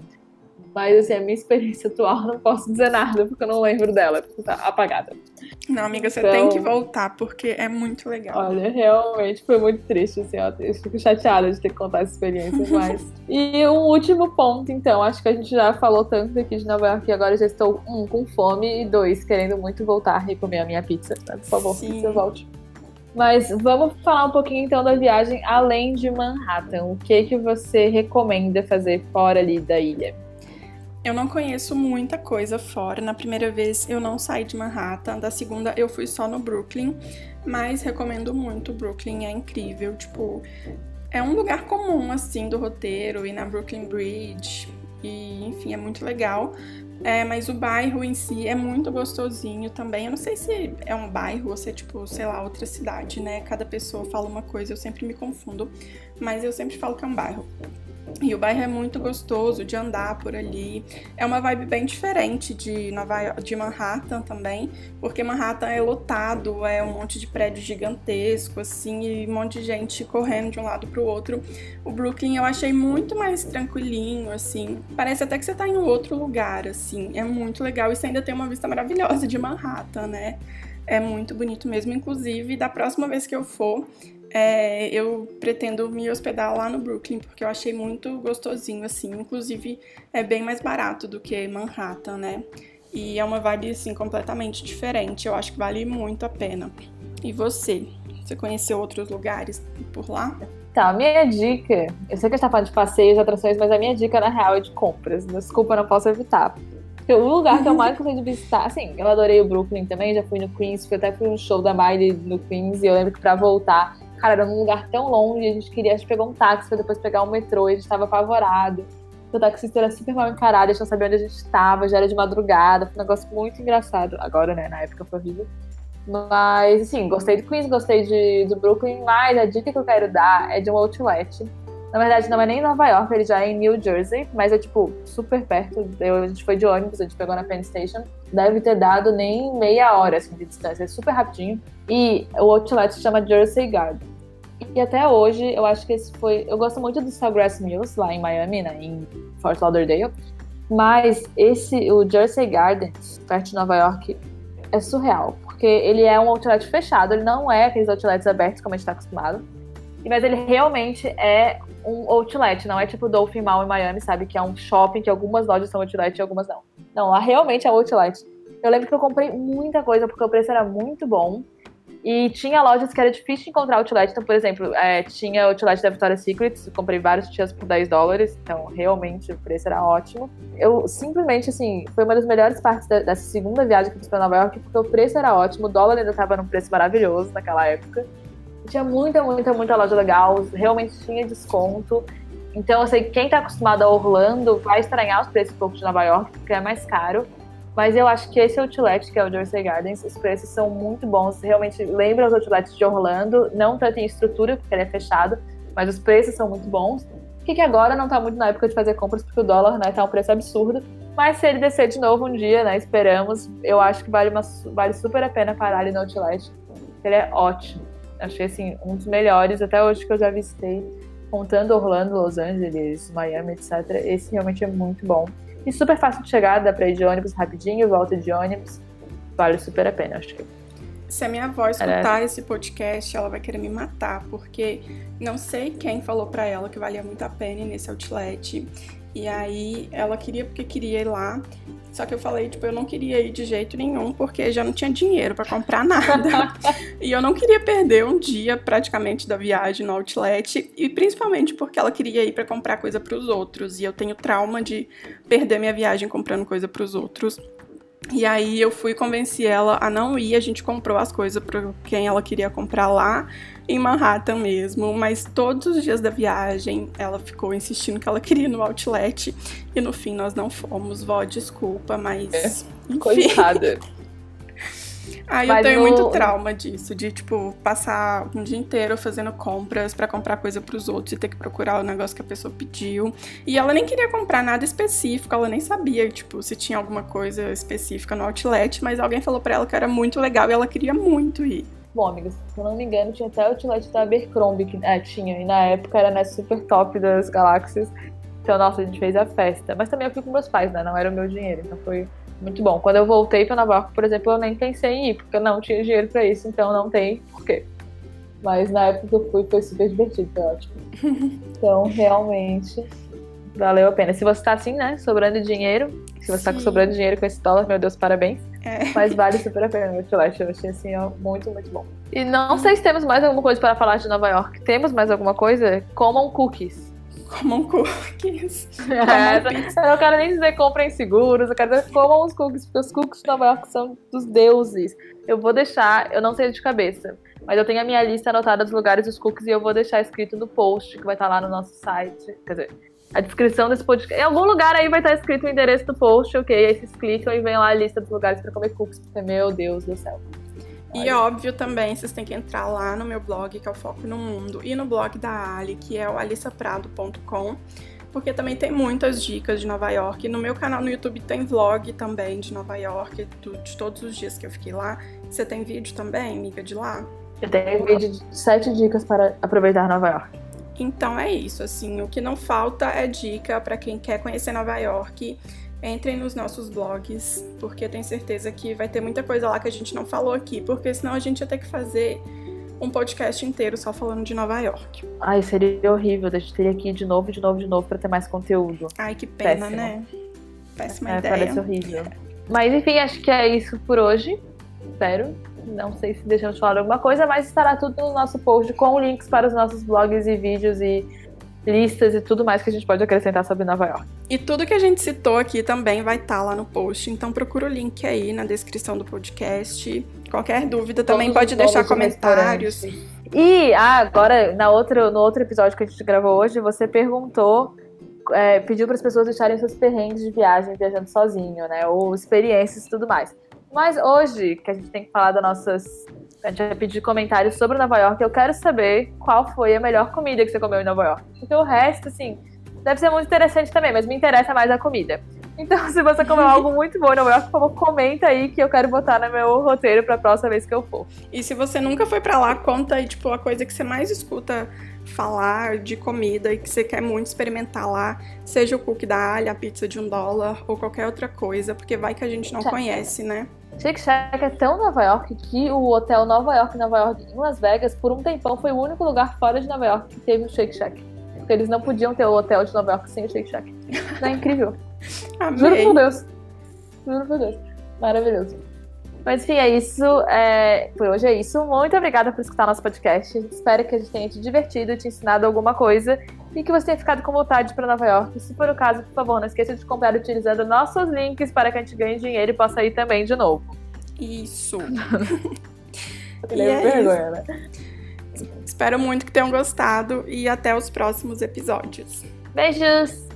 Mas, assim, a minha experiência atual, não posso dizer nada, porque eu não lembro dela, porque tá apagada. Não, amiga, você então, tem que voltar, porque é muito legal. Olha, realmente foi muito triste, assim, ó. Eu fico chateada de ter que contar essa experiência, mas... e um último ponto, então, acho que a gente já falou tanto aqui de Nova York, e agora já estou, um, com fome, e dois, querendo muito voltar e comer a minha pizza. Né? Por favor, Sim. pizza, volte. Mas vamos falar um pouquinho então da viagem além de Manhattan. O que que você recomenda fazer fora ali da ilha? Eu não conheço muita coisa fora. Na primeira vez eu não saí de Manhattan, da segunda eu fui só no Brooklyn, mas recomendo muito. Brooklyn é incrível, tipo, é um lugar comum assim do roteiro e na Brooklyn Bridge e enfim é muito legal. É, mas o bairro em si é muito gostosinho também. Eu não sei se é um bairro ou se é tipo, sei lá, outra cidade, né? Cada pessoa fala uma coisa, eu sempre me confundo, mas eu sempre falo que é um bairro. E o bairro é muito gostoso de andar por ali. É uma vibe bem diferente de Nova York, de Manhattan também, porque Manhattan é lotado, é um monte de prédio gigantesco assim e um monte de gente correndo de um lado para o outro. O Brooklyn eu achei muito mais tranquilinho assim. Parece até que você tá em outro lugar assim. É muito legal e você ainda tem uma vista maravilhosa de Manhattan, né? É muito bonito mesmo. Inclusive, da próxima vez que eu for, é, eu pretendo me hospedar lá no Brooklyn, porque eu achei muito gostosinho, assim. Inclusive, é bem mais barato do que Manhattan, né? E é uma vibe, assim, completamente diferente. Eu acho que vale muito a pena. E você? Você conheceu outros lugares por lá? Tá, minha dica. Eu sei que a gente tá falando de passeios, atrações, mas a minha dica, na real, é de compras. Desculpa, não posso evitar. O lugar que eu mais gostei de visitar, assim, eu adorei o Brooklyn também, já fui no Queens, fui até fui um show da Miley no Queens, e eu lembro que pra voltar Cara, era num lugar tão longe, a gente queria, a gente pegou um táxi pra depois pegar um metrô, e a gente tava apavorado. O taxista era super mal encarado, a gente não sabia onde a gente estava, já era de madrugada, foi um negócio muito engraçado. Agora, né, na época foi horrível. Mas, assim, gostei do Queens, gostei de, do Brooklyn, mas a dica que eu quero dar é de um outlet. Na verdade, não é nem em Nova York, ele já é em New Jersey, mas é, tipo, super perto. Eu, a gente foi de ônibus, a gente pegou na Penn Station. Deve ter dado nem meia hora, assim, de distância. É super rapidinho. E o outlet se chama Jersey Garden. E até hoje, eu acho que esse foi. Eu gosto muito do Sawgrass Mills, lá em Miami, né, em Fort Lauderdale. Mas esse, o Jersey Gardens, perto de Nova York, é surreal. Porque ele é um outlet fechado, ele não é aqueles outlets abertos como a gente está acostumado. Mas ele realmente é um outlet, não é tipo Dolphin Mall em Miami, sabe? Que é um shopping que algumas lojas são outlet e algumas não. Não, lá realmente é um outlet. Eu lembro que eu comprei muita coisa porque o preço era muito bom. E tinha lojas que era difícil encontrar outlet. Então, por exemplo, é, tinha outlet da Victoria's Secret, comprei vários tias por 10 dólares. Então, realmente, o preço era ótimo. Eu simplesmente, assim, foi uma das melhores partes da, dessa segunda viagem que eu fiz pra Nova York, porque o preço era ótimo, o dólar ainda tava num preço maravilhoso naquela época. Tinha muita, muita, muita loja legal, realmente tinha desconto. Então, que quem tá acostumado a Orlando vai estranhar os preços um pouco de Nova York, porque é mais caro. Mas eu acho que esse outlet, que é o Jersey Gardens, os preços são muito bons. Realmente lembra os outlets de Orlando, não tanto em estrutura, porque ele é fechado, mas os preços são muito bons. O que agora não tá muito na época de fazer compras, porque o dólar né, tá um preço absurdo. Mas se ele descer de novo um dia, né, esperamos, eu acho que vale, uma, vale super a pena parar ali no outlet. Ele é ótimo. Achei, assim, um dos melhores até hoje que eu já visitei. Contando Orlando, Los Angeles, Miami, etc. Esse realmente é muito bom. E super fácil de chegar, dá pra ir de ônibus rapidinho, volta de ônibus. Vale super a pena, acho que. Se a minha avó escutar esse podcast, ela vai querer me matar, porque não sei quem falou para ela que valia muito a pena nesse outlet. E aí ela queria porque queria ir lá. Só que eu falei, tipo, eu não queria ir de jeito nenhum, porque já não tinha dinheiro para comprar nada. e eu não queria perder um dia praticamente da viagem no outlet, e principalmente porque ela queria ir para comprar coisa para os outros, e eu tenho trauma de perder minha viagem comprando coisa para os outros. E aí eu fui convencer ela a não ir, a gente comprou as coisas para quem ela queria comprar lá em Manhattan mesmo, mas todos os dias da viagem ela ficou insistindo que ela queria ir no outlet e no fim nós não fomos. Vó, desculpa, mas. É, enfim. Coitada. Aí eu tenho no... muito trauma disso, de tipo, passar um dia inteiro fazendo compras para comprar coisa para os outros e ter que procurar o negócio que a pessoa pediu. E ela nem queria comprar nada específico, ela nem sabia, tipo, se tinha alguma coisa específica no outlet, mas alguém falou para ela que era muito legal e ela queria muito ir. Bom, amigas, se eu não me engano, tinha até o outlet da Abercrombie, que é, tinha, e na época era nessa super top das galáxias. Então, nossa, a gente fez a festa. Mas também eu fui com meus pais, né? Não era o meu dinheiro, então foi muito bom. Quando eu voltei para Nova York, por exemplo, eu nem pensei em ir, porque eu não tinha dinheiro para isso, então não tem porquê. Mas na época que eu fui, foi super divertido, foi ótimo. Então, realmente, valeu a pena. Se você tá assim, né, sobrando dinheiro, se você Sim. tá com sobrando dinheiro com esse dólar, meu Deus, parabéns. É. Mas vale super a pena o Outlet. Eu achei assim, ó, muito, muito bom. E não sei se temos mais alguma coisa para falar de Nova York. Temos mais alguma coisa? Comam cookies comam cookies. É, eu não quero nem dizer comprem seguros, eu quero dizer comam os cookies, porque os cookies de Nova York são dos deuses. Eu vou deixar, eu não sei de cabeça, mas eu tenho a minha lista anotada dos lugares dos cookies e eu vou deixar escrito no post que vai estar lá no nosso site. Quer dizer, a descrição desse podcast. Em algum lugar aí vai estar escrito o endereço do post, ok? Aí vocês clicam e vem lá a lista dos lugares para comer cookies, porque, meu Deus do céu. E óbvio também, vocês têm que entrar lá no meu blog, que é o Foco no Mundo, e no blog da Ali, que é o alissaprado.com, porque também tem muitas dicas de Nova York. No meu canal no YouTube tem vlog também de Nova York, de todos os dias que eu fiquei lá. Você tem vídeo também, amiga, de lá? Eu tenho vídeo de sete dicas para aproveitar Nova York. Então é isso, assim, o que não falta é dica para quem quer conhecer Nova York entrem nos nossos blogs, porque eu tenho certeza que vai ter muita coisa lá que a gente não falou aqui, porque senão a gente ia ter que fazer um podcast inteiro só falando de Nova York. Ai, seria horrível, a gente teria que ir de novo, de novo, de novo para ter mais conteúdo. Ai, que pena, Péssimo. né? Péssima é, ideia. Parece horrível. Mas enfim, acho que é isso por hoje. Espero. Não sei se deixamos de falar alguma coisa, mas estará tudo no nosso post com links para os nossos blogs e vídeos e listas e tudo mais que a gente pode acrescentar sobre Nova York. E tudo que a gente citou aqui também vai estar tá lá no post, então procura o link aí na descrição do podcast. Qualquer dúvida também Todos pode deixar comentários. E ah, agora, na outra, no outro episódio que a gente gravou hoje, você perguntou, é, pediu para as pessoas deixarem seus perrengues de viagem, viajando sozinho, né? Ou experiências e tudo mais. Mas hoje, que a gente tem que falar das nossas a gente vai pedir comentários sobre Nova York. Eu quero saber qual foi a melhor comida que você comeu em Nova York. Porque o resto, assim, deve ser muito interessante também, mas me interessa mais a comida. Então, se você comeu algo muito bom em Nova York, por favor, comenta aí que eu quero botar no meu roteiro pra próxima vez que eu for. E se você nunca foi para lá, conta aí, tipo, a coisa que você mais escuta falar de comida e que você quer muito experimentar lá, seja o cookie da alha, a pizza de um dólar ou qualquer outra coisa, porque vai que a gente não conhece, né? Shake Shack é tão Nova York que o hotel Nova York, Nova York, em Las Vegas, por um tempão, foi o único lugar fora de Nova York que teve o Shake Shack. Porque eles não podiam ter o hotel de Nova York sem o Shake Shack. Não é incrível. Juro por Deus. Juro por Deus. Maravilhoso. Mas enfim, é isso. É... Por hoje é isso. Muito obrigada por escutar nosso podcast. Espero que a gente tenha te divertido, te ensinado alguma coisa e que você tenha ficado com vontade para Nova York. Se for o caso, por favor, não esqueça de comprar utilizando nossos links para que a gente ganhe dinheiro e possa ir também de novo. Isso. e é vergonha, né? Espero muito que tenham gostado e até os próximos episódios. Beijos!